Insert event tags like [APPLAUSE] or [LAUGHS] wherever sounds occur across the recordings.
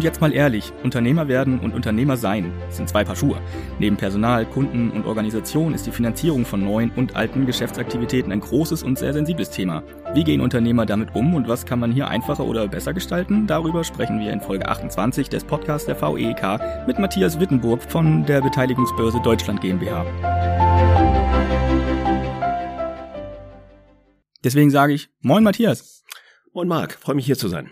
Und jetzt mal ehrlich, Unternehmer werden und Unternehmer sein sind zwei Paar Schuhe. Neben Personal, Kunden und Organisation ist die Finanzierung von neuen und alten Geschäftsaktivitäten ein großes und sehr sensibles Thema. Wie gehen Unternehmer damit um und was kann man hier einfacher oder besser gestalten? Darüber sprechen wir in Folge 28 des Podcasts der VEK mit Matthias Wittenburg von der Beteiligungsbörse Deutschland GmbH. Deswegen sage ich, moin Matthias. Moin Marc, freue mich hier zu sein.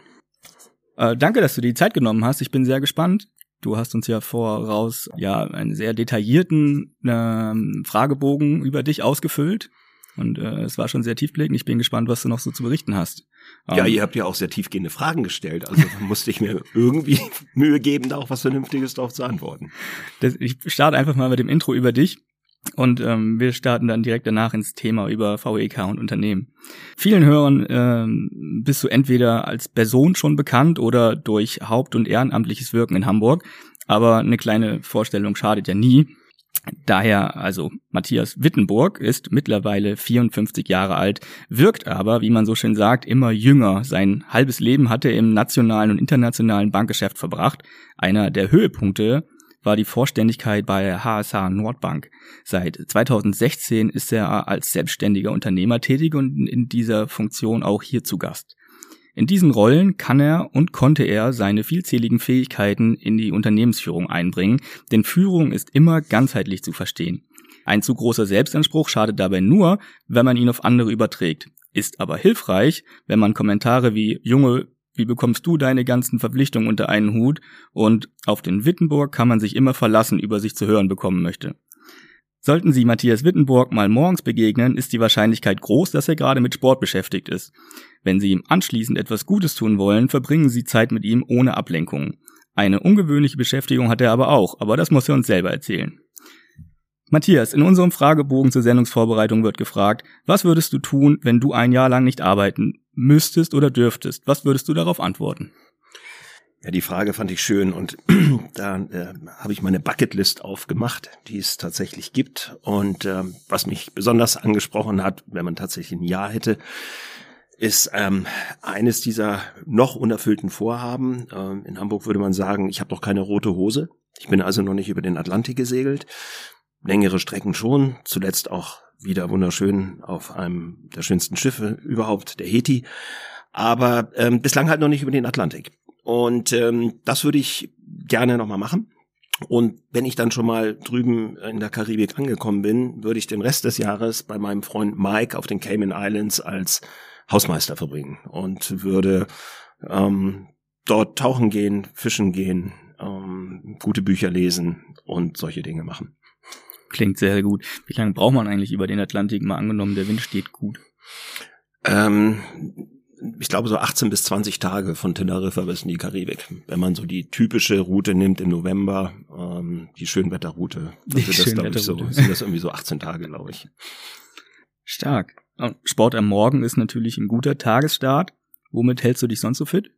Äh, danke, dass du die Zeit genommen hast. Ich bin sehr gespannt. Du hast uns ja voraus ja einen sehr detaillierten äh, Fragebogen über dich ausgefüllt. Und äh, es war schon sehr tiefblickend. Ich bin gespannt, was du noch so zu berichten hast. Ja, um, ihr habt ja auch sehr tiefgehende Fragen gestellt. Also musste ich mir irgendwie [LAUGHS] Mühe geben, da auch was Vernünftiges drauf zu antworten. Das, ich starte einfach mal mit dem Intro über dich. Und ähm, wir starten dann direkt danach ins Thema über VEK und Unternehmen. Vielen Hörern ähm, bist du entweder als Person schon bekannt oder durch haupt- und ehrenamtliches Wirken in Hamburg. Aber eine kleine Vorstellung schadet ja nie. Daher also Matthias Wittenburg ist mittlerweile 54 Jahre alt, wirkt aber, wie man so schön sagt, immer jünger. Sein halbes Leben hat er im nationalen und internationalen Bankgeschäft verbracht. Einer der Höhepunkte war die Vorständigkeit bei HSH Nordbank. Seit 2016 ist er als selbstständiger Unternehmer tätig und in dieser Funktion auch hier zu Gast. In diesen Rollen kann er und konnte er seine vielzähligen Fähigkeiten in die Unternehmensführung einbringen, denn Führung ist immer ganzheitlich zu verstehen. Ein zu großer Selbstanspruch schadet dabei nur, wenn man ihn auf andere überträgt, ist aber hilfreich, wenn man Kommentare wie Junge, wie bekommst du deine ganzen Verpflichtungen unter einen Hut und auf den Wittenburg kann man sich immer verlassen über sich zu hören bekommen möchte. Sollten Sie Matthias Wittenburg mal morgens begegnen, ist die Wahrscheinlichkeit groß, dass er gerade mit Sport beschäftigt ist. Wenn Sie ihm anschließend etwas Gutes tun wollen, verbringen Sie Zeit mit ihm ohne Ablenkung. Eine ungewöhnliche Beschäftigung hat er aber auch, aber das muss er uns selber erzählen. Matthias, in unserem Fragebogen zur Sendungsvorbereitung wird gefragt, was würdest du tun, wenn du ein Jahr lang nicht arbeiten müsstest oder dürftest? Was würdest du darauf antworten? Ja, die Frage fand ich schön und [CLEARS THROAT] da äh, habe ich meine Bucketlist aufgemacht, die es tatsächlich gibt. Und äh, was mich besonders angesprochen hat, wenn man tatsächlich ein Jahr hätte, ist ähm, eines dieser noch unerfüllten Vorhaben. Ähm, in Hamburg würde man sagen, ich habe doch keine rote Hose. Ich bin also noch nicht über den Atlantik gesegelt längere Strecken schon, zuletzt auch wieder wunderschön auf einem der schönsten Schiffe überhaupt, der Heti, aber ähm, bislang halt noch nicht über den Atlantik. Und ähm, das würde ich gerne nochmal machen. Und wenn ich dann schon mal drüben in der Karibik angekommen bin, würde ich den Rest des Jahres bei meinem Freund Mike auf den Cayman Islands als Hausmeister verbringen und würde ähm, dort tauchen gehen, fischen gehen, ähm, gute Bücher lesen und solche Dinge machen. Klingt sehr, gut. Wie lange braucht man eigentlich über den Atlantik mal angenommen, der Wind steht gut? Ähm, ich glaube so 18 bis 20 Tage von Teneriffa bis in die Karibik. Wenn man so die typische Route nimmt im November, ähm, die Schönwetterroute, die das, Schönwetterroute. So, sind das irgendwie so 18 Tage, glaube ich. Stark. Sport am Morgen ist natürlich ein guter Tagesstart. Womit hältst du dich sonst so fit?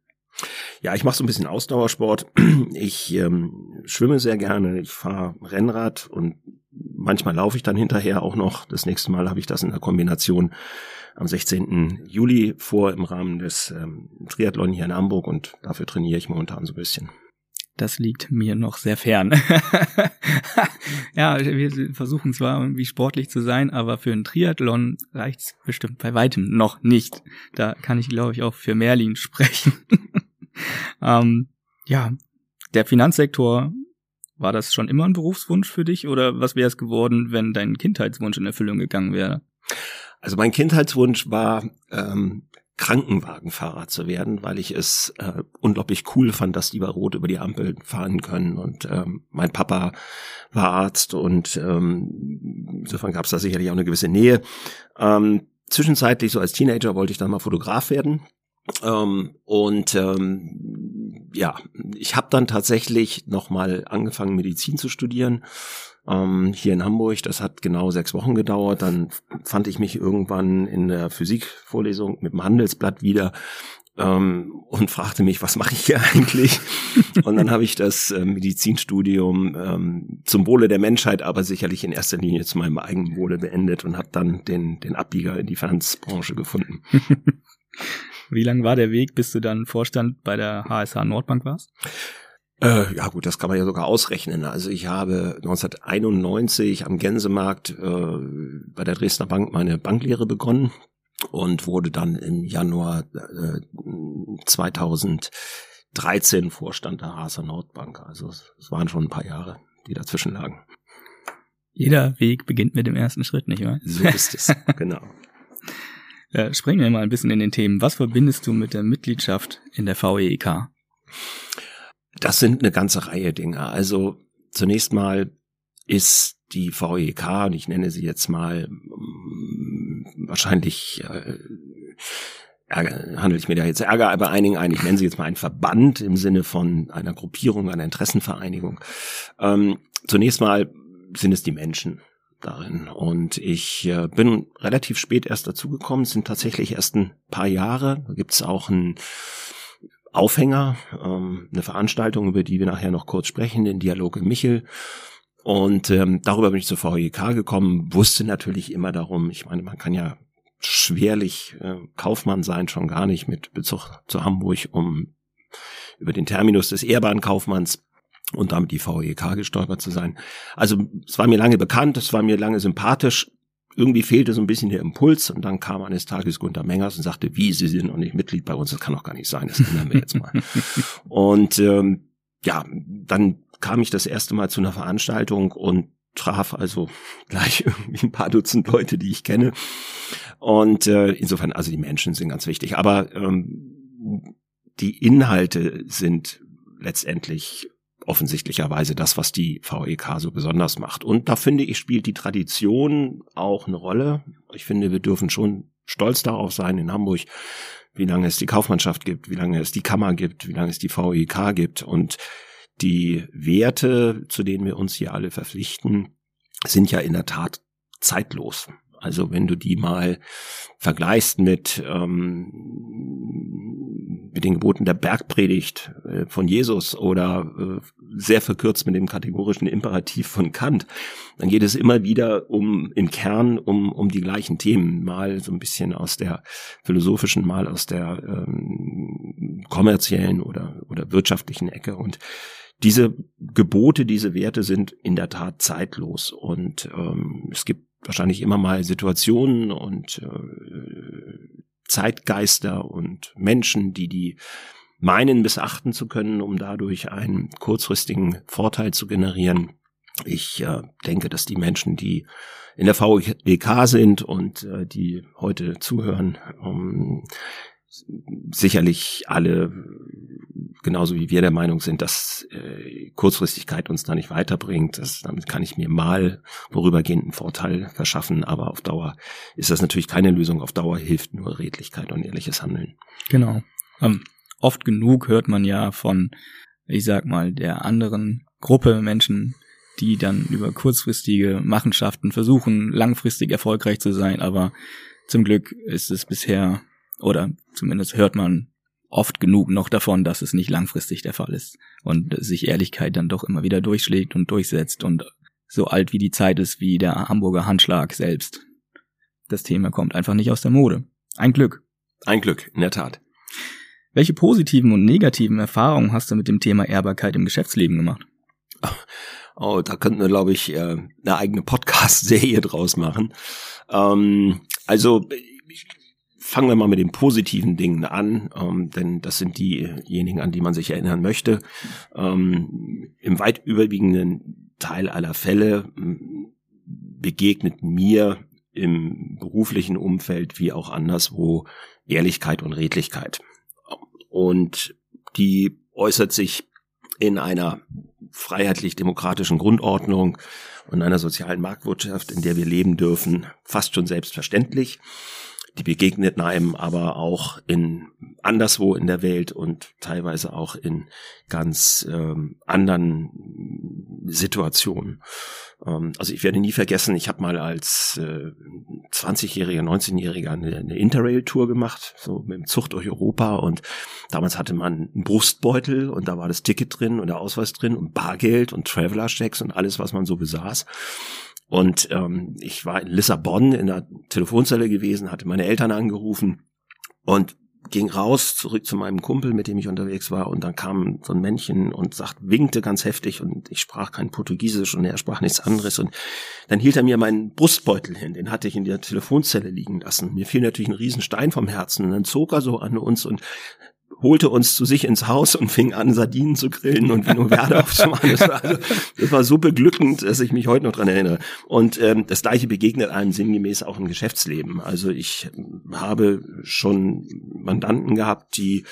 Ja, ich mache so ein bisschen Ausdauersport. Ich ähm, schwimme sehr gerne, ich fahre Rennrad und manchmal laufe ich dann hinterher auch noch. Das nächste Mal habe ich das in der Kombination am 16. Juli vor im Rahmen des ähm, Triathlon hier in Hamburg und dafür trainiere ich momentan so ein bisschen. Das liegt mir noch sehr fern. [LAUGHS] ja, wir versuchen zwar irgendwie sportlich zu sein, aber für einen Triathlon reicht's bestimmt bei weitem noch nicht. Da kann ich, glaube ich, auch für Merlin sprechen. [LAUGHS] ähm, ja, der Finanzsektor, war das schon immer ein Berufswunsch für dich oder was wäre es geworden, wenn dein Kindheitswunsch in Erfüllung gegangen wäre? Also mein Kindheitswunsch war, ähm, Krankenwagenfahrer zu werden, weil ich es äh, unglaublich cool fand, dass die bei Rot über die Ampel fahren können. Und ähm, mein Papa war Arzt und ähm, insofern gab es da sicherlich auch eine gewisse Nähe. Ähm, zwischenzeitlich, so als Teenager, wollte ich dann mal Fotograf werden. Ähm, und ähm, ja, ich habe dann tatsächlich nochmal angefangen, Medizin zu studieren ähm, hier in Hamburg. Das hat genau sechs Wochen gedauert. Dann fand ich mich irgendwann in der Physikvorlesung mit dem Handelsblatt wieder ähm, und fragte mich, was mache ich hier [LAUGHS] eigentlich? und dann habe ich das äh, Medizinstudium ähm, zum Wohle der Menschheit, aber sicherlich in erster Linie zu meinem eigenen Wohle beendet und habe dann den, den Abbieger in die Finanzbranche gefunden. [LAUGHS] Wie lang war der Weg, bis du dann Vorstand bei der HSH Nordbank warst? Äh, ja gut, das kann man ja sogar ausrechnen. Also ich habe 1991 am Gänsemarkt äh, bei der Dresdner Bank meine Banklehre begonnen und wurde dann im Januar äh, 2013 Vorstand der HSH Nordbank. Also es waren schon ein paar Jahre, die dazwischen lagen. Jeder Weg beginnt mit dem ersten Schritt, nicht wahr? So ist es, [LAUGHS] genau. Äh, springen wir mal ein bisschen in den Themen. Was verbindest du mit der Mitgliedschaft in der VEK? Das sind eine ganze Reihe Dinge. Also zunächst mal ist die VEK, und ich nenne sie jetzt mal mm, wahrscheinlich äh, Ärger, handelt ich mir da jetzt Ärger bei einigen ein, ich nenne sie jetzt mal einen Verband im Sinne von einer Gruppierung, einer Interessenvereinigung. Ähm, zunächst mal sind es die Menschen darin. Und ich äh, bin relativ spät erst dazugekommen, sind tatsächlich erst ein paar Jahre. Da gibt's auch einen Aufhänger, ähm, eine Veranstaltung, über die wir nachher noch kurz sprechen, den Dialog in Michel. Und ähm, darüber bin ich zur VEK gekommen, wusste natürlich immer darum, ich meine, man kann ja schwerlich äh, Kaufmann sein, schon gar nicht mit Bezug zu Hamburg, um über den Terminus des Ehrbahnkaufmanns und damit die VEK gestolpert zu sein. Also es war mir lange bekannt, es war mir lange sympathisch. Irgendwie fehlte so ein bisschen der Impuls und dann kam eines Tages Gunter Mengers und sagte, wie, Sie sind noch nicht Mitglied bei uns, das kann doch gar nicht sein, das ändern wir jetzt mal. [LAUGHS] und ähm, ja, dann kam ich das erste Mal zu einer Veranstaltung und traf also gleich irgendwie ein paar Dutzend Leute, die ich kenne. Und äh, insofern, also die Menschen sind ganz wichtig, aber ähm, die Inhalte sind letztendlich offensichtlicherweise das, was die VEK so besonders macht. Und da finde ich, spielt die Tradition auch eine Rolle. Ich finde, wir dürfen schon stolz darauf sein in Hamburg, wie lange es die Kaufmannschaft gibt, wie lange es die Kammer gibt, wie lange es die VEK gibt. Und die Werte, zu denen wir uns hier alle verpflichten, sind ja in der Tat zeitlos. Also wenn du die mal vergleichst mit, ähm, mit den Geboten der Bergpredigt äh, von Jesus oder äh, sehr verkürzt mit dem kategorischen Imperativ von Kant, dann geht es immer wieder um im Kern um um die gleichen Themen, mal so ein bisschen aus der philosophischen, mal aus der ähm, kommerziellen oder oder wirtschaftlichen Ecke. Und diese Gebote, diese Werte sind in der Tat zeitlos. Und ähm, es gibt wahrscheinlich immer mal Situationen und äh, Zeitgeister und Menschen, die die meinen missachten zu können, um dadurch einen kurzfristigen Vorteil zu generieren. Ich äh, denke, dass die Menschen, die in der VEK sind und äh, die heute zuhören, um, sicherlich alle genauso wie wir der Meinung sind, dass äh, Kurzfristigkeit uns da nicht weiterbringt. Das, damit kann ich mir mal vorübergehenden Vorteil verschaffen, aber auf Dauer ist das natürlich keine Lösung. Auf Dauer hilft nur Redlichkeit und ehrliches Handeln. Genau. Ähm, oft genug hört man ja von, ich sag mal, der anderen Gruppe Menschen, die dann über kurzfristige Machenschaften versuchen, langfristig erfolgreich zu sein, aber zum Glück ist es bisher, oder zumindest hört man oft genug noch davon, dass es nicht langfristig der Fall ist und sich Ehrlichkeit dann doch immer wieder durchschlägt und durchsetzt und so alt wie die Zeit ist wie der Hamburger Handschlag selbst. Das Thema kommt einfach nicht aus der Mode. Ein Glück. Ein Glück, in der Tat. Welche positiven und negativen Erfahrungen hast du mit dem Thema Ehrbarkeit im Geschäftsleben gemacht? Oh, da könnten wir, glaube ich, äh, eine eigene Podcast-Serie draus machen. Ähm, also fangen wir mal mit den positiven Dingen an, ähm, denn das sind diejenigen, an die man sich erinnern möchte. Ähm, Im weit überwiegenden Teil aller Fälle ähm, begegnet mir im beruflichen Umfeld wie auch anderswo Ehrlichkeit und Redlichkeit. Und die äußert sich in einer freiheitlich-demokratischen Grundordnung und einer sozialen Marktwirtschaft, in der wir leben dürfen, fast schon selbstverständlich die begegneten einem aber auch in anderswo in der Welt und teilweise auch in ganz ähm, anderen Situationen. Ähm, also ich werde nie vergessen, ich habe mal als äh, 20-Jähriger, 19-Jähriger eine, eine Interrail-Tour gemacht, so mit dem Zug durch Europa und damals hatte man einen Brustbeutel und da war das Ticket drin und der Ausweis drin und Bargeld und Traveler-Checks und alles, was man so besaß. Und ähm, ich war in Lissabon in der Telefonzelle gewesen, hatte meine Eltern angerufen und ging raus, zurück zu meinem Kumpel, mit dem ich unterwegs war, und dann kam so ein Männchen und sagt, winkte ganz heftig und ich sprach kein Portugiesisch und er sprach nichts anderes. Und dann hielt er mir meinen Brustbeutel hin, den hatte ich in der Telefonzelle liegen lassen. Mir fiel natürlich ein Riesenstein vom Herzen. Und dann zog er so an uns und holte uns zu sich ins Haus und fing an, Sardinen zu grillen und Vino Verde [LAUGHS] aufzumachen. Das war, also, das war so beglückend, dass ich mich heute noch dran erinnere. Und ähm, das gleiche begegnet einem sinngemäß auch im Geschäftsleben. Also ich habe schon Mandanten gehabt, die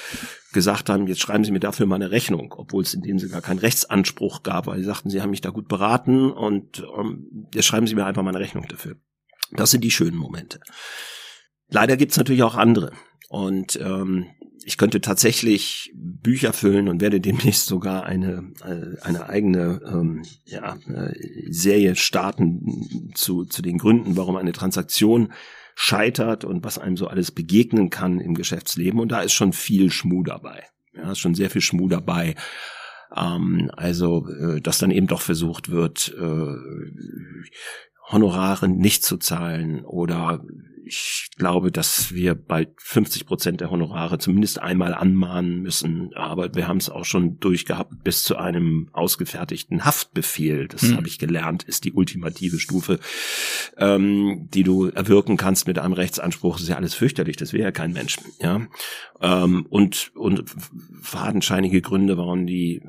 gesagt haben, jetzt schreiben Sie mir dafür mal eine Rechnung, obwohl es in dem Sinne gar keinen Rechtsanspruch gab, weil sie sagten, Sie haben mich da gut beraten und ähm, jetzt schreiben Sie mir einfach mal eine Rechnung dafür. Das sind die schönen Momente. Leider gibt's natürlich auch andere. Und ähm, ich könnte tatsächlich Bücher füllen und werde demnächst sogar eine äh, eine eigene ähm, ja, äh, Serie starten zu zu den Gründen, warum eine Transaktion scheitert und was einem so alles begegnen kann im Geschäftsleben. Und da ist schon viel Schmuh dabei. Ja, ist schon sehr viel Schmuh dabei. Ähm, also, äh, dass dann eben doch versucht wird, äh, Honorare nicht zu zahlen oder ich glaube, dass wir bald 50 Prozent der Honorare zumindest einmal anmahnen müssen. Aber wir haben es auch schon durchgehabt bis zu einem ausgefertigten Haftbefehl. Das mhm. habe ich gelernt, ist die ultimative Stufe, ähm, die du erwirken kannst mit einem Rechtsanspruch. Das ist ja alles fürchterlich. Das wäre ja kein Mensch. Ja. Ähm, und, und fadenscheinige Gründe, warum die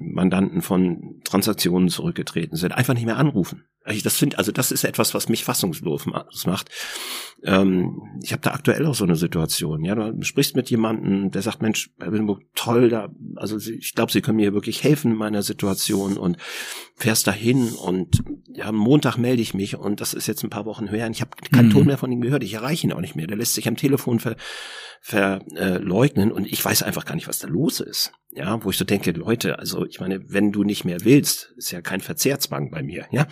Mandanten von Transaktionen zurückgetreten sind. Einfach nicht mehr anrufen. Das finde, also das ist etwas, was mich fassungslos macht. Ähm, ich habe da aktuell auch so eine Situation. Ja, du sprichst mit jemandem, der sagt, Mensch, Herr Willenburg, toll, da, also ich glaube, Sie können mir wirklich helfen in meiner Situation und fährst dahin und ja, am Montag melde ich mich und das ist jetzt ein paar Wochen her und ich habe keinen mhm. Ton mehr von ihm gehört. Ich erreiche ihn auch nicht mehr. Der lässt sich am Telefon ver, verleugnen und ich weiß einfach gar nicht, was da los ist. Ja, wo ich so denke, Leute, also ich meine, wenn du nicht mehr willst, ist ja kein Verzehrzwang bei mir, ja,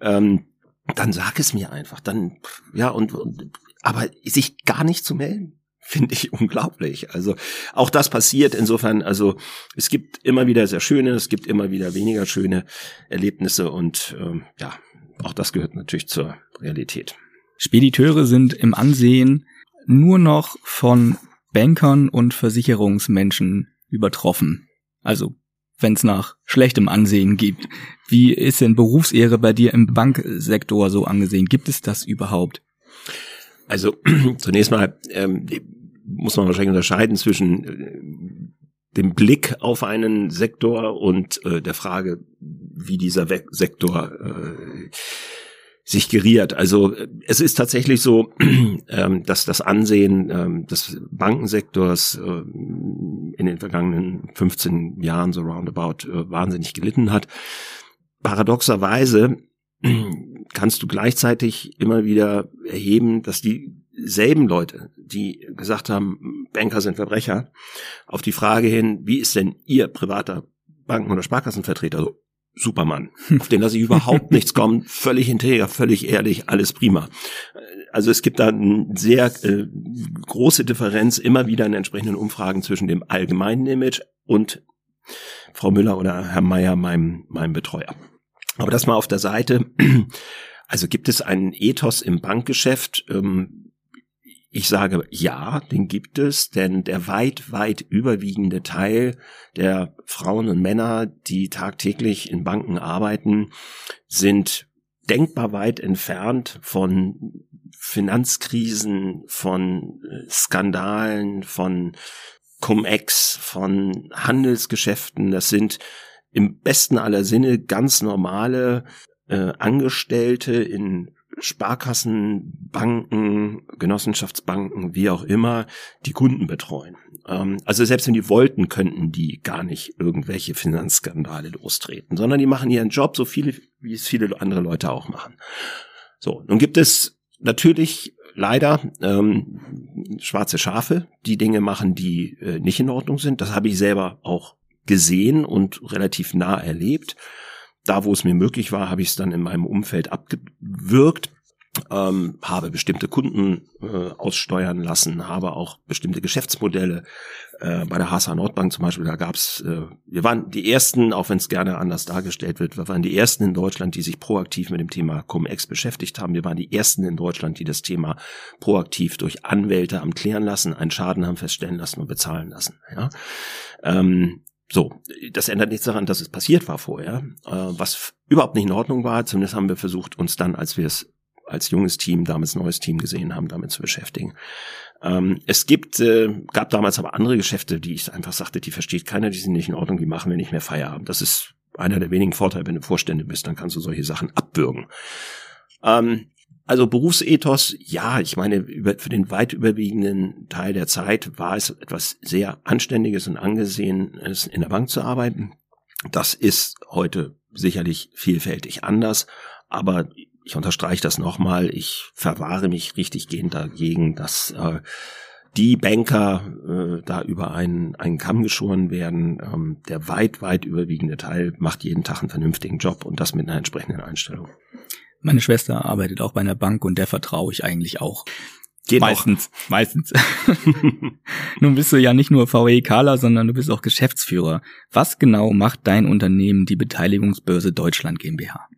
ähm, dann sag es mir einfach, dann, ja, und, und aber sich gar nicht zu melden, finde ich [LAUGHS] unglaublich. Also auch das passiert insofern, also es gibt immer wieder sehr schöne, es gibt immer wieder weniger schöne Erlebnisse und ähm, ja, auch das gehört natürlich zur Realität. Spediteure sind im Ansehen nur noch von Bankern und Versicherungsmenschen übertroffen. Also wenn es nach schlechtem Ansehen gibt. Wie ist denn Berufsehre bei dir im Banksektor so angesehen? Gibt es das überhaupt? Also [CLEARS THROAT] zunächst mal ähm, muss man wahrscheinlich unterscheiden zwischen äh, dem Blick auf einen Sektor und äh, der Frage, wie dieser We Sektor äh, sich geriert. Also äh, es ist tatsächlich so, [CLEARS THROAT] ähm, dass das Ansehen ähm, des Bankensektors äh, in den vergangenen 15 Jahren so roundabout äh, wahnsinnig gelitten hat. Paradoxerweise [CLEARS THROAT] kannst du gleichzeitig immer wieder erheben, dass dieselben Leute, die gesagt haben, Banker sind Verbrecher, auf die Frage hin, wie ist denn ihr privater Banken- oder Sparkassenvertreter so? Supermann, [LAUGHS] auf den lasse ich überhaupt nichts kommen, völlig integer, völlig ehrlich, alles prima. Also es gibt da eine sehr äh, große Differenz immer wieder in entsprechenden Umfragen zwischen dem allgemeinen Image und Frau Müller oder Herr Meier, meinem, meinem Betreuer. Aber das mal auf der Seite. Also gibt es einen Ethos im Bankgeschäft? Ähm, ich sage ja, den gibt es, denn der weit, weit überwiegende Teil der Frauen und Männer, die tagtäglich in Banken arbeiten, sind denkbar weit entfernt von Finanzkrisen, von äh, Skandalen, von Cum-Ex, von Handelsgeschäften. Das sind im besten aller Sinne ganz normale äh, Angestellte in Sparkassen, Banken, Genossenschaftsbanken, wie auch immer, die Kunden betreuen. Ähm, also selbst wenn die wollten, könnten die gar nicht irgendwelche Finanzskandale lostreten, sondern die machen ihren Job so viele, wie es viele andere Leute auch machen. So, nun gibt es natürlich leider ähm, schwarze Schafe, die Dinge machen, die äh, nicht in Ordnung sind. Das habe ich selber auch gesehen und relativ nah erlebt. Da, wo es mir möglich war, habe ich es dann in meinem Umfeld abgewürgt. ähm, habe bestimmte Kunden äh, aussteuern lassen, habe auch bestimmte Geschäftsmodelle. Äh, bei der HSA Nordbank zum Beispiel, da gab's, äh, wir waren die ersten, auch wenn es gerne anders dargestellt wird, wir waren die ersten in Deutschland, die sich proaktiv mit dem Thema Cum-Ex beschäftigt haben. Wir waren die ersten in Deutschland, die das Thema proaktiv durch Anwälte am klären lassen, einen Schaden haben feststellen lassen und bezahlen lassen. Ja. Ähm, so, das ändert nichts daran, dass es passiert war vorher, äh, was überhaupt nicht in Ordnung war. Zumindest haben wir versucht, uns dann, als wir es als junges Team, damals neues Team gesehen haben, damit zu beschäftigen. Ähm, es gibt, äh, gab damals aber andere Geschäfte, die ich einfach sagte, die versteht keiner, die sind nicht in Ordnung, die machen wir nicht mehr Feierabend. Das ist einer der wenigen Vorteile, wenn du Vorstände bist, dann kannst du solche Sachen abbürgen. Ähm, also Berufsethos, ja, ich meine, über, für den weit überwiegenden Teil der Zeit war es etwas sehr Anständiges und Angesehenes, in der Bank zu arbeiten. Das ist heute sicherlich vielfältig anders, aber ich unterstreiche das nochmal, ich verwahre mich richtig gehend dagegen, dass äh, die Banker äh, da über einen, einen Kamm geschoren werden. Ähm, der weit, weit überwiegende Teil macht jeden Tag einen vernünftigen Job und das mit einer entsprechenden Einstellung. Meine Schwester arbeitet auch bei einer Bank und der vertraue ich eigentlich auch. Geht meistens, auch. meistens. [LAUGHS] Nun bist du ja nicht nur VE-Kala, sondern du bist auch Geschäftsführer. Was genau macht dein Unternehmen, die Beteiligungsbörse Deutschland GmbH?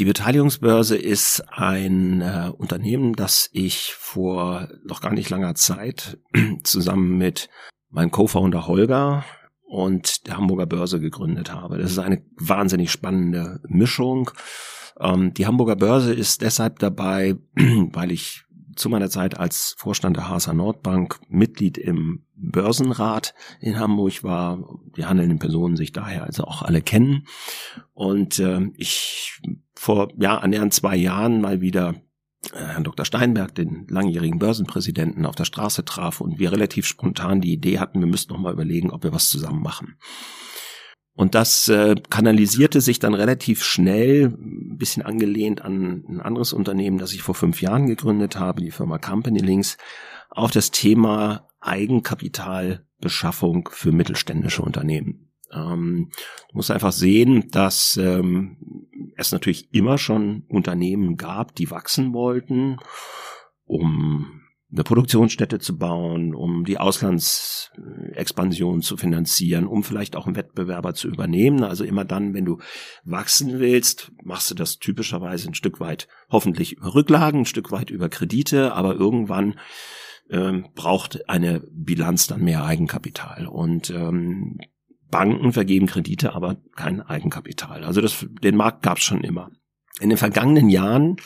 Die Beteiligungsbörse ist ein äh, Unternehmen, das ich vor noch gar nicht langer Zeit [CLEARS THROAT] zusammen mit meinem Co-Founder Holger und der Hamburger Börse gegründet habe. Das ist eine wahnsinnig spannende Mischung. Ähm, die Hamburger Börse ist deshalb dabei, [CLEARS THROAT] weil ich zu meiner Zeit als Vorstand der HSA Nordbank Mitglied im Börsenrat in Hamburg war. Die handelnden Personen sich daher also auch alle kennen. Und äh, ich vor ja annähernd zwei Jahren mal wieder äh, Herrn Dr. Steinberg, den langjährigen Börsenpräsidenten, auf der Straße traf und wir relativ spontan die Idee hatten, wir müssten noch mal überlegen, ob wir was zusammen machen. Und das äh, kanalisierte sich dann relativ schnell, ein bisschen angelehnt an ein anderes Unternehmen, das ich vor fünf Jahren gegründet habe, die Firma Company Links, auf das Thema Eigenkapitalbeschaffung für mittelständische Unternehmen. Ähm, du musst einfach sehen, dass ähm, es natürlich immer schon Unternehmen gab, die wachsen wollten, um eine Produktionsstätte zu bauen, um die Auslandsexpansion zu finanzieren, um vielleicht auch einen Wettbewerber zu übernehmen. Also immer dann, wenn du wachsen willst, machst du das typischerweise ein Stück weit hoffentlich über Rücklagen, ein Stück weit über Kredite, aber irgendwann ähm, braucht eine Bilanz dann mehr Eigenkapital. Und ähm, Banken vergeben Kredite, aber kein Eigenkapital. Also das, den Markt gab es schon immer. In den vergangenen Jahren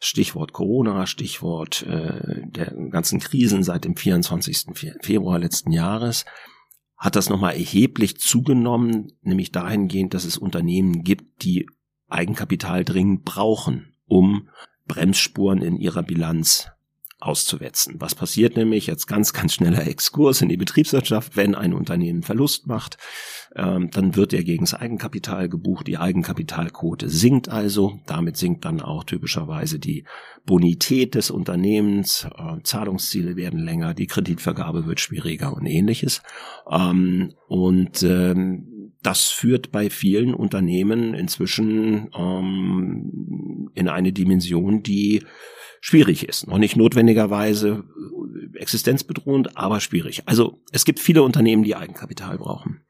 Stichwort Corona, Stichwort äh, der ganzen Krisen seit dem 24. Februar letzten Jahres, hat das nochmal erheblich zugenommen, nämlich dahingehend, dass es Unternehmen gibt, die Eigenkapital dringend brauchen, um Bremsspuren in ihrer Bilanz auszuwetzen. Was passiert nämlich, jetzt ganz, ganz schneller Exkurs in die Betriebswirtschaft, wenn ein Unternehmen Verlust macht, ähm, dann wird er gegen das Eigenkapital gebucht, die Eigenkapitalquote sinkt also, damit sinkt dann auch typischerweise die Bonität des Unternehmens, äh, Zahlungsziele werden länger, die Kreditvergabe wird schwieriger und ähnliches. Ähm, und ähm, das führt bei vielen Unternehmen inzwischen ähm, in eine Dimension, die schwierig ist. Noch nicht notwendigerweise existenzbedrohend, aber schwierig. Also es gibt viele Unternehmen, die Eigenkapital brauchen.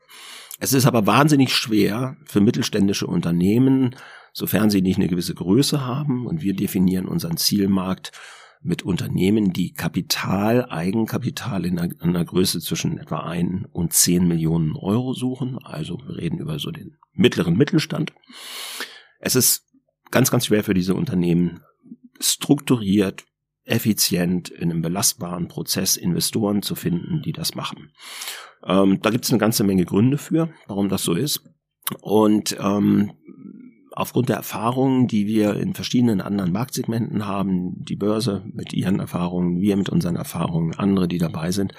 Es ist aber wahnsinnig schwer für mittelständische Unternehmen, sofern sie nicht eine gewisse Größe haben, und wir definieren unseren Zielmarkt mit Unternehmen, die Kapital, Eigenkapital in einer, einer Größe zwischen etwa ein und zehn Millionen Euro suchen. Also wir reden über so den mittleren Mittelstand. Es ist ganz, ganz schwer für diese Unternehmen, strukturiert, effizient in einem belastbaren Prozess Investoren zu finden, die das machen. Ähm, da gibt es eine ganze Menge Gründe für, warum das so ist. Und ähm, aufgrund der Erfahrungen, die wir in verschiedenen anderen Marktsegmenten haben, die Börse mit ihren Erfahrungen, wir mit unseren Erfahrungen, andere, die dabei sind,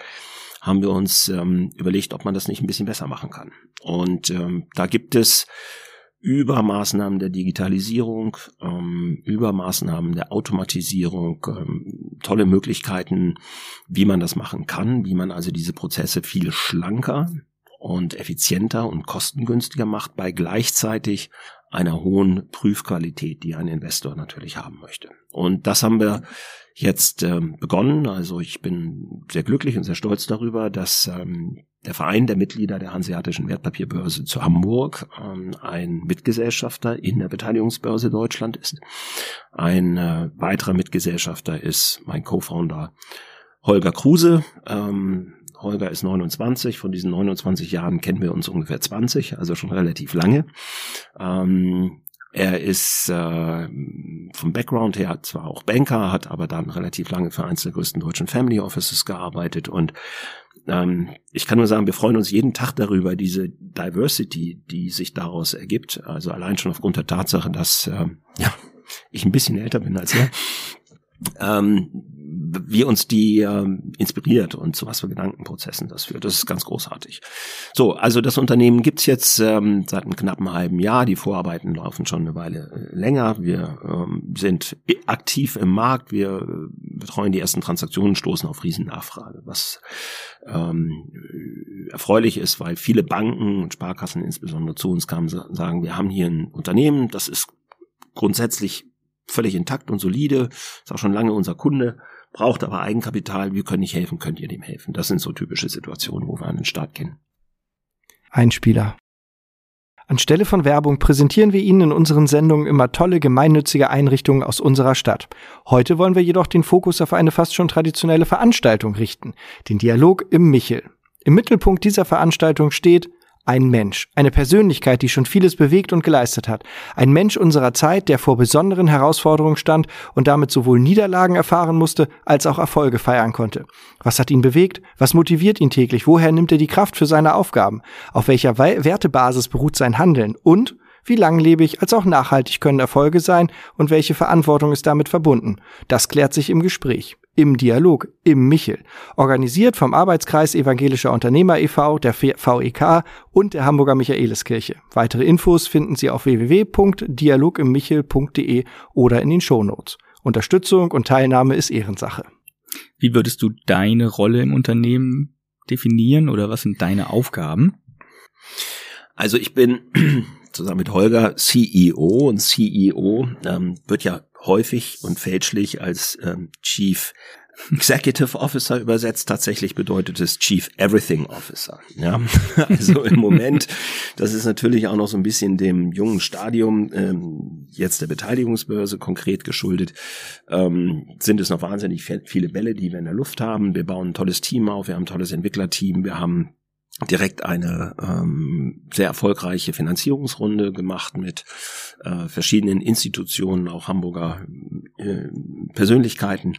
haben wir uns ähm, überlegt, ob man das nicht ein bisschen besser machen kann. Und ähm, da gibt es über Maßnahmen der Digitalisierung, ähm, über Maßnahmen der Automatisierung, ähm, tolle Möglichkeiten, wie man das machen kann, wie man also diese Prozesse viel schlanker und effizienter und kostengünstiger macht bei gleichzeitig einer hohen Prüfqualität, die ein Investor natürlich haben möchte. Und das haben wir jetzt ähm, begonnen. Also ich bin sehr glücklich und sehr stolz darüber, dass ähm, der Verein der Mitglieder der Hanseatischen Wertpapierbörse zu Hamburg ähm, ein Mitgesellschafter in der Beteiligungsbörse Deutschland ist. Ein äh, weiterer Mitgesellschafter ist mein Co-Founder Holger Kruse. Ähm, Holger ist 29, von diesen 29 Jahren kennen wir uns ungefähr 20, also schon relativ lange. Ähm, er ist äh, vom Background her zwar auch Banker, hat aber dann relativ lange für eins der größten deutschen Family Offices gearbeitet und ähm, ich kann nur sagen, wir freuen uns jeden Tag darüber, diese Diversity, die sich daraus ergibt. Also allein schon aufgrund der Tatsache, dass äh, ja ich ein bisschen älter bin als er. Ähm, wie uns die ähm, inspiriert und zu was für Gedankenprozessen das führt. Das ist ganz großartig. So, also das Unternehmen gibt's jetzt ähm, seit einem knappen halben Jahr. Die Vorarbeiten laufen schon eine Weile äh, länger. Wir ähm, sind aktiv im Markt. Wir äh, betreuen die ersten Transaktionen, stoßen auf Riesennachfrage, was ähm, erfreulich ist, weil viele Banken und Sparkassen insbesondere zu uns kamen, sagen, wir haben hier ein Unternehmen, das ist grundsätzlich völlig intakt und solide, ist auch schon lange unser Kunde braucht aber Eigenkapital, wir können nicht helfen, könnt ihr dem helfen. Das sind so typische Situationen, wo wir an den Start gehen. Einspieler. Anstelle von Werbung präsentieren wir Ihnen in unseren Sendungen immer tolle gemeinnützige Einrichtungen aus unserer Stadt. Heute wollen wir jedoch den Fokus auf eine fast schon traditionelle Veranstaltung richten, den Dialog im Michel. Im Mittelpunkt dieser Veranstaltung steht ein Mensch, eine Persönlichkeit, die schon vieles bewegt und geleistet hat. Ein Mensch unserer Zeit, der vor besonderen Herausforderungen stand und damit sowohl Niederlagen erfahren musste, als auch Erfolge feiern konnte. Was hat ihn bewegt? Was motiviert ihn täglich? Woher nimmt er die Kraft für seine Aufgaben? Auf welcher Wertebasis beruht sein Handeln? Und wie langlebig als auch nachhaltig können Erfolge sein und welche Verantwortung ist damit verbunden? Das klärt sich im Gespräch im Dialog im Michel, organisiert vom Arbeitskreis Evangelischer Unternehmer e.V., der VEK und der Hamburger Michaeliskirche. Weitere Infos finden Sie auf www.dialogimmichel.de oder in den Shownotes. Unterstützung und Teilnahme ist Ehrensache. Wie würdest du deine Rolle im Unternehmen definieren oder was sind deine Aufgaben? Also ich bin zusammen mit Holger CEO und CEO ähm, wird ja häufig und fälschlich als ähm, Chief Executive Officer übersetzt. Tatsächlich bedeutet es Chief Everything Officer. Ja, [LAUGHS] also im Moment, das ist natürlich auch noch so ein bisschen dem jungen Stadium ähm, jetzt der Beteiligungsbörse konkret geschuldet. Ähm, sind es noch wahnsinnig viele Bälle, die wir in der Luft haben. Wir bauen ein tolles Team auf. Wir haben ein tolles Entwicklerteam. Wir haben direkt eine ähm, sehr erfolgreiche Finanzierungsrunde gemacht mit äh, verschiedenen Institutionen, auch Hamburger äh, Persönlichkeiten,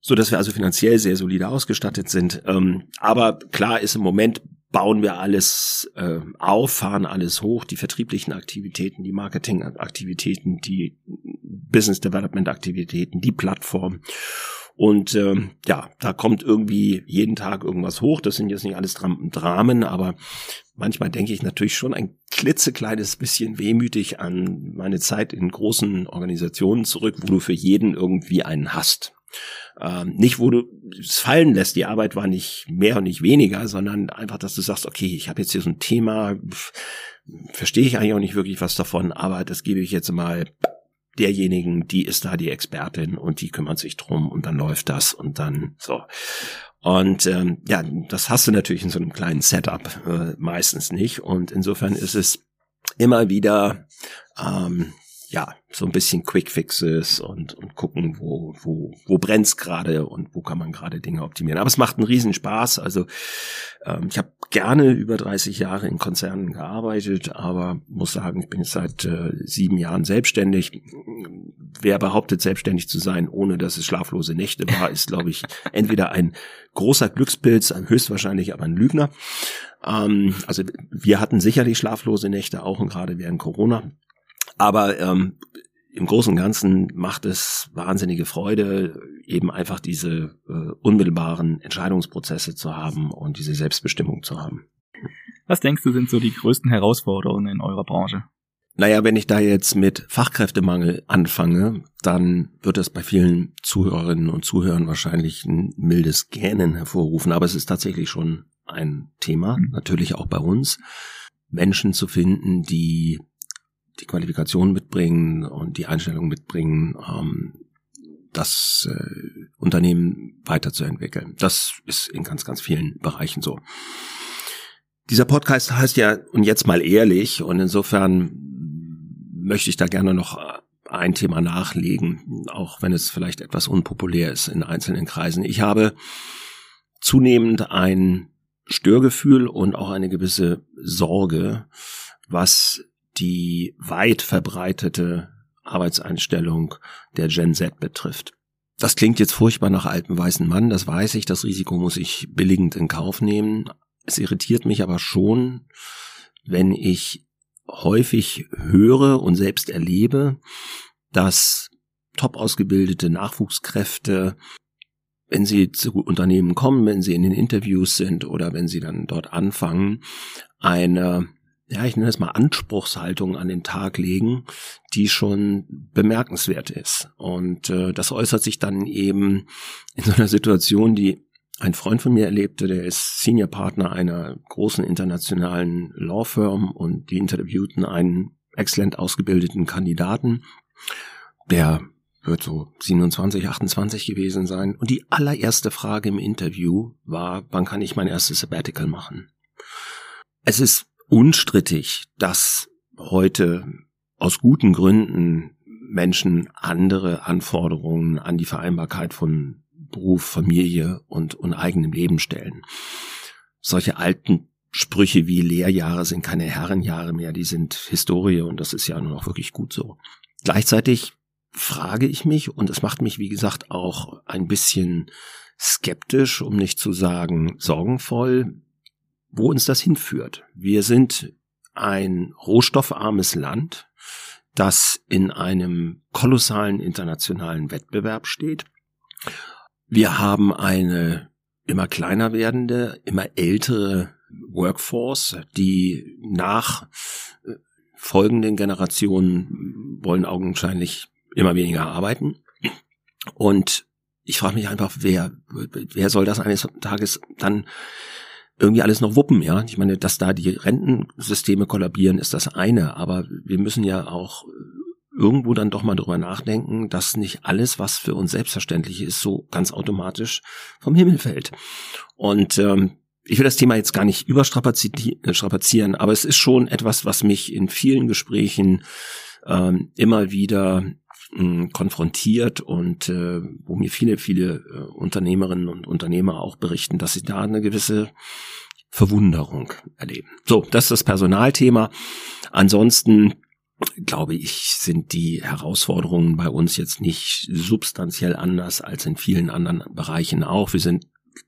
so dass wir also finanziell sehr solide ausgestattet sind. Ähm, aber klar ist im Moment bauen wir alles äh, auf, fahren alles hoch, die vertrieblichen Aktivitäten, die Marketingaktivitäten, die Business Development Aktivitäten, die Plattform und ähm, ja, da kommt irgendwie jeden Tag irgendwas hoch. Das sind jetzt nicht alles Dramen, aber manchmal denke ich natürlich schon ein klitzekleines bisschen wehmütig an meine Zeit in großen Organisationen zurück, wo du für jeden irgendwie einen hast. Ähm, nicht, wo du es fallen lässt, die Arbeit war nicht mehr und nicht weniger, sondern einfach, dass du sagst, okay, ich habe jetzt hier so ein Thema, verstehe ich eigentlich auch nicht wirklich was davon, aber das gebe ich jetzt mal derjenigen, die ist da die Expertin und die kümmert sich drum und dann läuft das und dann so. Und ähm, ja, das hast du natürlich in so einem kleinen Setup äh, meistens nicht. Und insofern ist es immer wieder ähm, ja, so ein bisschen Quick Fixes und, und gucken, wo, wo, wo brennt's gerade und wo kann man gerade Dinge optimieren. Aber es macht einen riesen Spaß. Also ähm, ich habe gerne über 30 Jahre in Konzernen gearbeitet, aber muss sagen, ich bin jetzt seit äh, sieben Jahren selbstständig. Wer behauptet, selbstständig zu sein, ohne dass es schlaflose Nächte war, ist, glaube ich, [LAUGHS] entweder ein großer Glückspilz, höchstwahrscheinlich aber ein Lügner. Ähm, also wir hatten sicherlich schlaflose Nächte auch und gerade während Corona. Aber ähm, im Großen und Ganzen macht es wahnsinnige Freude, eben einfach diese äh, unmittelbaren Entscheidungsprozesse zu haben und diese Selbstbestimmung zu haben. Was denkst du sind so die größten Herausforderungen in eurer Branche? Naja, wenn ich da jetzt mit Fachkräftemangel anfange, dann wird das bei vielen Zuhörerinnen und Zuhörern wahrscheinlich ein mildes Gähnen hervorrufen, aber es ist tatsächlich schon ein Thema, mhm. natürlich auch bei uns, Menschen zu finden, die die Qualifikation mitbringen und die Einstellung mitbringen, ähm, das äh, Unternehmen weiterzuentwickeln. Das ist in ganz, ganz vielen Bereichen so. Dieser Podcast heißt ja, und jetzt mal ehrlich, und insofern möchte ich da gerne noch ein Thema nachlegen, auch wenn es vielleicht etwas unpopulär ist in einzelnen Kreisen. Ich habe zunehmend ein Störgefühl und auch eine gewisse Sorge, was die weit verbreitete Arbeitseinstellung der Gen Z betrifft. Das klingt jetzt furchtbar nach altem weißen Mann, das weiß ich, das Risiko muss ich billigend in Kauf nehmen. Es irritiert mich aber schon, wenn ich häufig höre und selbst erlebe, dass top ausgebildete Nachwuchskräfte, wenn sie zu Unternehmen kommen, wenn sie in den Interviews sind oder wenn sie dann dort anfangen, eine ja, ich nenne es mal Anspruchshaltung an den Tag legen, die schon bemerkenswert ist. Und äh, das äußert sich dann eben in so einer Situation, die ein Freund von mir erlebte, der ist Senior Partner einer großen internationalen Law Firm und die interviewten einen exzellent ausgebildeten Kandidaten, der wird so 27, 28 gewesen sein. Und die allererste Frage im Interview war, wann kann ich mein erstes Sabbatical machen? Es ist unstrittig, dass heute aus guten Gründen Menschen andere Anforderungen an die Vereinbarkeit von Beruf, Familie und, und eigenem Leben stellen. Solche alten Sprüche wie Lehrjahre sind keine Herrenjahre mehr, die sind Historie und das ist ja nur noch wirklich gut so. Gleichzeitig frage ich mich, und es macht mich, wie gesagt, auch ein bisschen skeptisch, um nicht zu sagen sorgenvoll, wo uns das hinführt. Wir sind ein rohstoffarmes Land, das in einem kolossalen internationalen Wettbewerb steht. Wir haben eine immer kleiner werdende, immer ältere Workforce, die nach äh, folgenden Generationen wollen augenscheinlich immer weniger arbeiten. Und ich frage mich einfach, wer, wer soll das eines Tages dann irgendwie alles noch wuppen, ja. Ich meine, dass da die Rentensysteme kollabieren, ist das eine, aber wir müssen ja auch irgendwo dann doch mal drüber nachdenken, dass nicht alles, was für uns selbstverständlich ist, so ganz automatisch vom Himmel fällt. Und ähm, ich will das Thema jetzt gar nicht überstrapazieren, aber es ist schon etwas, was mich in vielen Gesprächen ähm, immer wieder konfrontiert und äh, wo mir viele, viele äh, Unternehmerinnen und Unternehmer auch berichten, dass sie da eine gewisse Verwunderung erleben. So, das ist das Personalthema. Ansonsten glaube ich, sind die Herausforderungen bei uns jetzt nicht substanziell anders als in vielen anderen Bereichen auch. Wir sind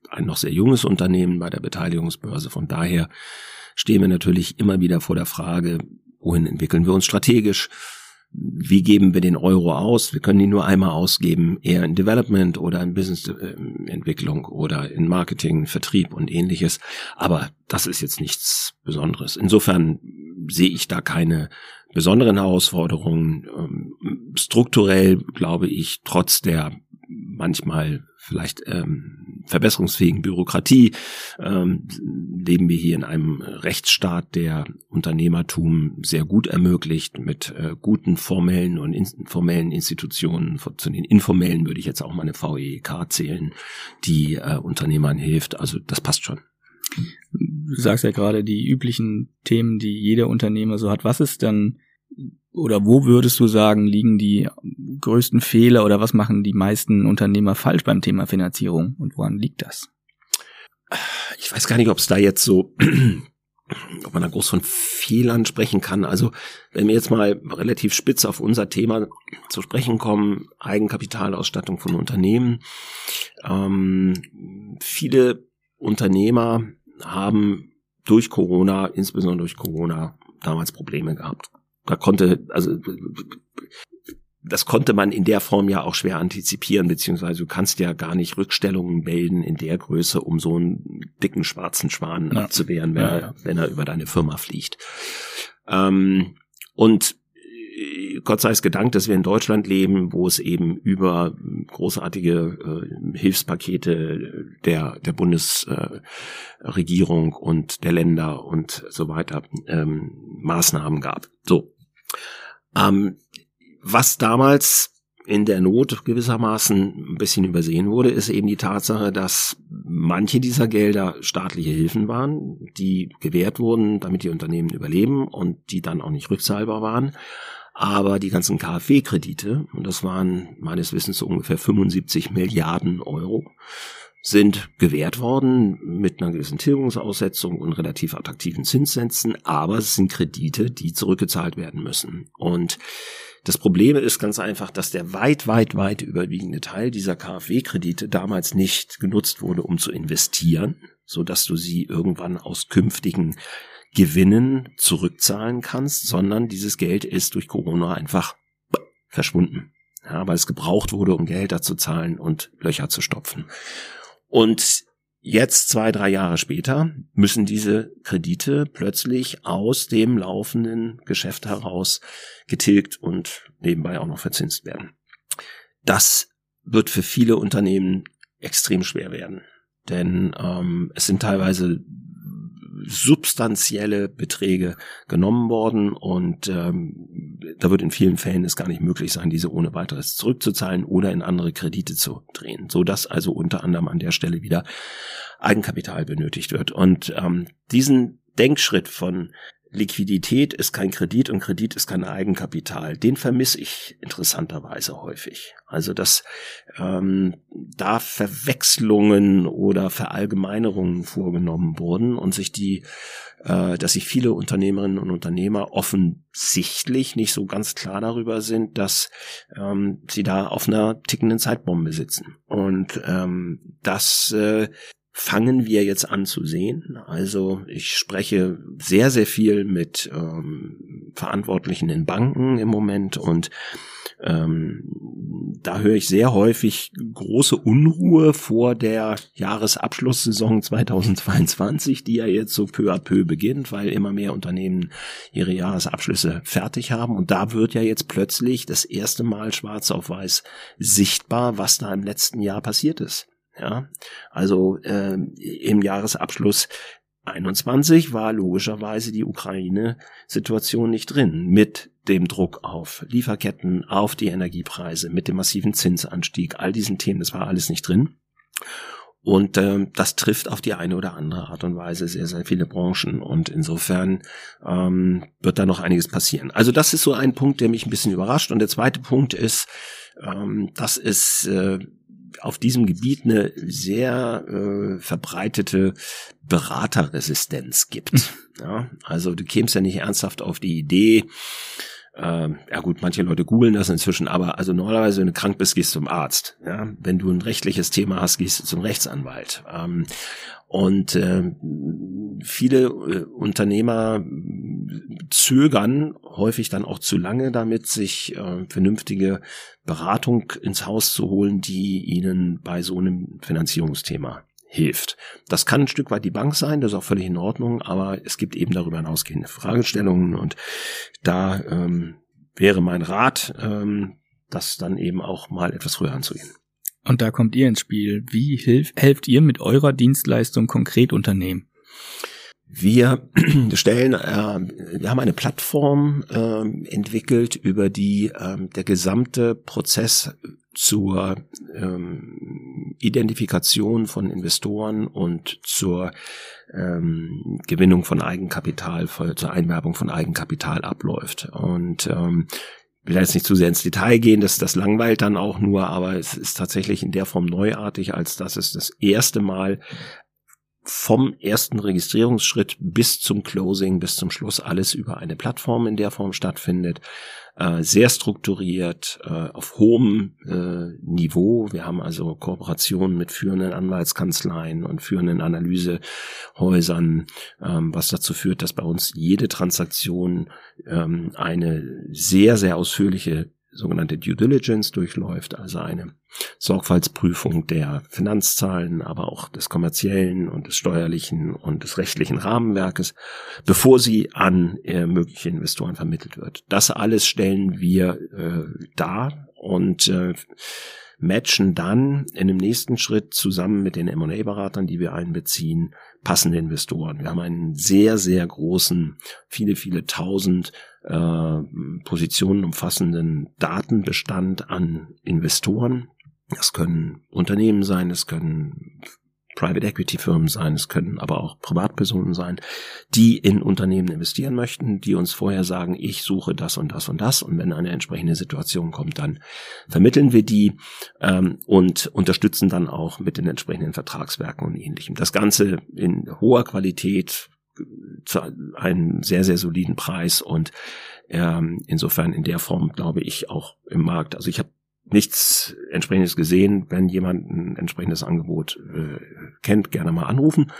ein noch sehr junges Unternehmen bei der Beteiligungsbörse. Von daher stehen wir natürlich immer wieder vor der Frage, wohin entwickeln wir uns strategisch? Wie geben wir den Euro aus? Wir können ihn nur einmal ausgeben, eher in Development oder in Businessentwicklung oder in Marketing, Vertrieb und ähnliches. Aber das ist jetzt nichts Besonderes. Insofern sehe ich da keine besonderen Herausforderungen. Ähm, strukturell glaube ich, trotz der manchmal vielleicht ähm, verbesserungsfähigen Bürokratie ähm, leben wir hier in einem Rechtsstaat, der Unternehmertum sehr gut ermöglicht mit äh, guten formellen und informellen Institutionen. Zu den informellen würde ich jetzt auch mal eine VEK zählen, die äh, Unternehmern hilft. Also das passt schon. Du sagst ja gerade die üblichen Themen, die jeder Unternehmer so hat. Was ist dann oder wo würdest du sagen, liegen die größten Fehler oder was machen die meisten Unternehmer falsch beim Thema Finanzierung und woran liegt das? Ich weiß gar nicht, ob es da jetzt so, [CLEARS THROAT] ob man da groß von Fehlern sprechen kann. Also wenn wir jetzt mal relativ spitz auf unser Thema zu sprechen kommen, Eigenkapitalausstattung von Unternehmen. Ähm, viele Unternehmer haben durch Corona, insbesondere durch Corona, damals Probleme gehabt da konnte, also das konnte man in der Form ja auch schwer antizipieren, beziehungsweise du kannst ja gar nicht Rückstellungen melden in der Größe, um so einen dicken schwarzen Schwan ja. abzuwehren, wenn, ja, ja. Er, wenn er über deine Firma fliegt. Ähm, und Gott sei es gedankt, dass wir in Deutschland leben, wo es eben über großartige äh, Hilfspakete der, der Bundesregierung äh, und der Länder und so weiter ähm, Maßnahmen gab. So. Ähm, was damals in der Not gewissermaßen ein bisschen übersehen wurde, ist eben die Tatsache, dass manche dieser Gelder staatliche Hilfen waren, die gewährt wurden, damit die Unternehmen überleben und die dann auch nicht rückzahlbar waren. Aber die ganzen KfW-Kredite, und das waren meines Wissens so ungefähr 75 Milliarden Euro, sind gewährt worden mit einer gewissen Tilgungsaussetzung und relativ attraktiven Zinssätzen, aber es sind Kredite, die zurückgezahlt werden müssen. Und das Problem ist ganz einfach, dass der weit, weit, weit überwiegende Teil dieser KfW-Kredite damals nicht genutzt wurde, um zu investieren, so dass du sie irgendwann aus künftigen Gewinnen zurückzahlen kannst, sondern dieses Geld ist durch Corona einfach verschwunden. Ja, weil es gebraucht wurde, um Gehälter zu zahlen und Löcher zu stopfen. Und Jetzt, zwei, drei Jahre später, müssen diese Kredite plötzlich aus dem laufenden Geschäft heraus getilgt und nebenbei auch noch verzinst werden. Das wird für viele Unternehmen extrem schwer werden. Denn ähm, es sind teilweise substanzielle Beträge genommen worden und ähm, da wird in vielen Fällen es gar nicht möglich sein, diese ohne weiteres zurückzuzahlen oder in andere Kredite zu drehen, so dass also unter anderem an der Stelle wieder Eigenkapital benötigt wird. Und ähm, diesen Denkschritt von Liquidität ist kein Kredit und Kredit ist kein Eigenkapital. Den vermisse ich interessanterweise häufig. Also dass ähm, da Verwechslungen oder Verallgemeinerungen vorgenommen wurden und sich die, äh, dass sich viele Unternehmerinnen und Unternehmer offensichtlich nicht so ganz klar darüber sind, dass ähm, sie da auf einer tickenden Zeitbombe sitzen. Und ähm, das äh, fangen wir jetzt an zu sehen. Also ich spreche sehr, sehr viel mit ähm, Verantwortlichen in Banken im Moment und ähm, da höre ich sehr häufig große Unruhe vor der Jahresabschlusssaison 2022, die ja jetzt so peu à peu beginnt, weil immer mehr Unternehmen ihre Jahresabschlüsse fertig haben. Und da wird ja jetzt plötzlich das erste Mal schwarz auf weiß sichtbar, was da im letzten Jahr passiert ist. Ja, also äh, im Jahresabschluss 21 war logischerweise die Ukraine-Situation nicht drin mit dem Druck auf Lieferketten, auf die Energiepreise, mit dem massiven Zinsanstieg, all diesen Themen, das war alles nicht drin. Und äh, das trifft auf die eine oder andere Art und Weise sehr, sehr viele Branchen. Und insofern ähm, wird da noch einiges passieren. Also das ist so ein Punkt, der mich ein bisschen überrascht. Und der zweite Punkt ist, ähm, dass es äh, auf diesem Gebiet eine sehr äh, verbreitete Beraterresistenz gibt. Hm. Ja, also du kämst ja nicht ernsthaft auf die Idee, äh, ja gut, manche Leute googeln das inzwischen, aber also normalerweise, wenn du krank bist, gehst du zum Arzt. Ja? Wenn du ein rechtliches Thema hast, gehst du zum Rechtsanwalt. Ähm, und äh, viele äh, Unternehmer zögern häufig dann auch zu lange damit, sich äh, vernünftige Beratung ins Haus zu holen, die ihnen bei so einem Finanzierungsthema hilft. Das kann ein Stück weit die Bank sein, das ist auch völlig in Ordnung, aber es gibt eben darüber hinausgehende Fragestellungen und da ähm, wäre mein Rat, ähm, das dann eben auch mal etwas früher anzugehen. Und da kommt ihr ins Spiel. Wie hilf, helft ihr mit eurer Dienstleistung konkret Unternehmen? Wir [CLEARS THROAT] stellen, äh, wir haben eine Plattform äh, entwickelt, über die äh, der gesamte Prozess zur ähm, Identifikation von Investoren und zur ähm, Gewinnung von Eigenkapital, zur Einwerbung von Eigenkapital abläuft. Und ähm, will jetzt nicht zu sehr ins Detail gehen, das, das langweilt dann auch nur, aber es ist tatsächlich in der Form neuartig, als dass es das erste Mal vom ersten Registrierungsschritt bis zum Closing, bis zum Schluss alles über eine Plattform in der Form stattfindet äh, sehr strukturiert, äh, auf hohem äh, Niveau. Wir haben also Kooperationen mit führenden Anwaltskanzleien und führenden Analysehäusern, ähm, was dazu führt, dass bei uns jede Transaktion ähm, eine sehr, sehr ausführliche sogenannte Due Diligence durchläuft, also eine Sorgfaltsprüfung der Finanzzahlen, aber auch des kommerziellen und des steuerlichen und des rechtlichen Rahmenwerkes, bevor sie an äh, mögliche Investoren vermittelt wird. Das alles stellen wir äh, dar und äh, matchen dann in dem nächsten Schritt zusammen mit den M&A-Beratern, die wir einbeziehen, passende Investoren. Wir haben einen sehr, sehr großen, viele, viele tausend äh, Positionen umfassenden Datenbestand an Investoren. Das können Unternehmen sein, es können Private Equity Firmen sein, es können aber auch Privatpersonen sein, die in Unternehmen investieren möchten, die uns vorher sagen, ich suche das und das und das und wenn eine entsprechende Situation kommt, dann vermitteln wir die ähm, und unterstützen dann auch mit den entsprechenden Vertragswerken und ähnlichem. Das Ganze in hoher Qualität zu einem sehr, sehr soliden Preis und ähm, insofern in der Form glaube ich auch im Markt. Also ich habe nichts entsprechendes gesehen. Wenn jemand ein entsprechendes Angebot äh, kennt, gerne mal anrufen.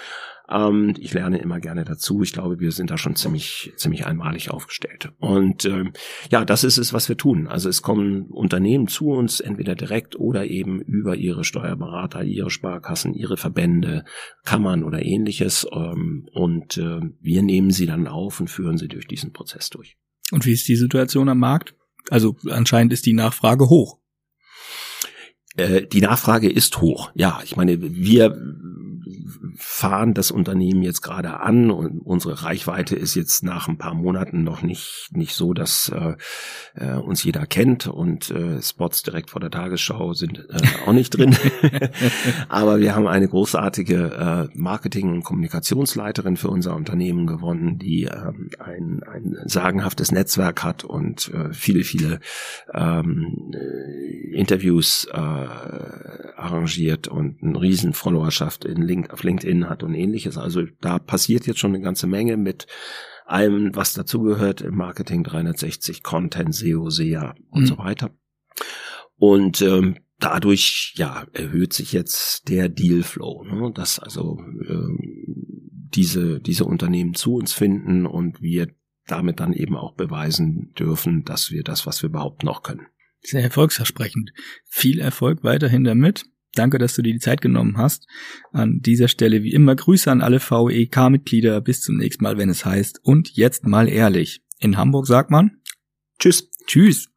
Ähm, ich lerne immer gerne dazu. Ich glaube, wir sind da schon ziemlich, ziemlich einmalig aufgestellt. Und ähm, ja, das ist es, was wir tun. Also es kommen Unternehmen zu uns, entweder direkt oder eben über ihre Steuerberater, ihre Sparkassen, ihre Verbände, Kammern oder ähnliches. Ähm, und äh, wir nehmen sie dann auf und führen sie durch diesen Prozess durch. Und wie ist die Situation am Markt? Also anscheinend ist die Nachfrage hoch. Äh, die Nachfrage ist hoch. Ja, ich meine, wir fahren das Unternehmen jetzt gerade an und unsere Reichweite ist jetzt nach ein paar Monaten noch nicht nicht so, dass äh, äh, uns jeder kennt und äh, Spots direkt vor der Tagesschau sind äh, auch nicht drin. [LAUGHS] Aber wir haben eine großartige äh, Marketing- und Kommunikationsleiterin für unser Unternehmen gewonnen, die ähm, ein, ein sagenhaftes Netzwerk hat und äh, viele viele ähm, äh, Interviews äh, arrangiert und eine riesen Followerschaft in Link, auf LinkedIn hat und ähnliches. Also da passiert jetzt schon eine ganze Menge mit allem, was dazugehört im Marketing 360, Content, SEO, SEA und mhm. so weiter. Und ähm, dadurch ja erhöht sich jetzt der Dealflow, ne? dass also ähm, diese diese Unternehmen zu uns finden und wir damit dann eben auch beweisen dürfen, dass wir das, was wir behaupten, auch können. Sehr erfolgsversprechend. Viel Erfolg weiterhin damit. Danke, dass du dir die Zeit genommen hast. An dieser Stelle wie immer Grüße an alle VEK-Mitglieder. Bis zum nächsten Mal, wenn es heißt. Und jetzt mal ehrlich. In Hamburg sagt man Tschüss. Tschüss.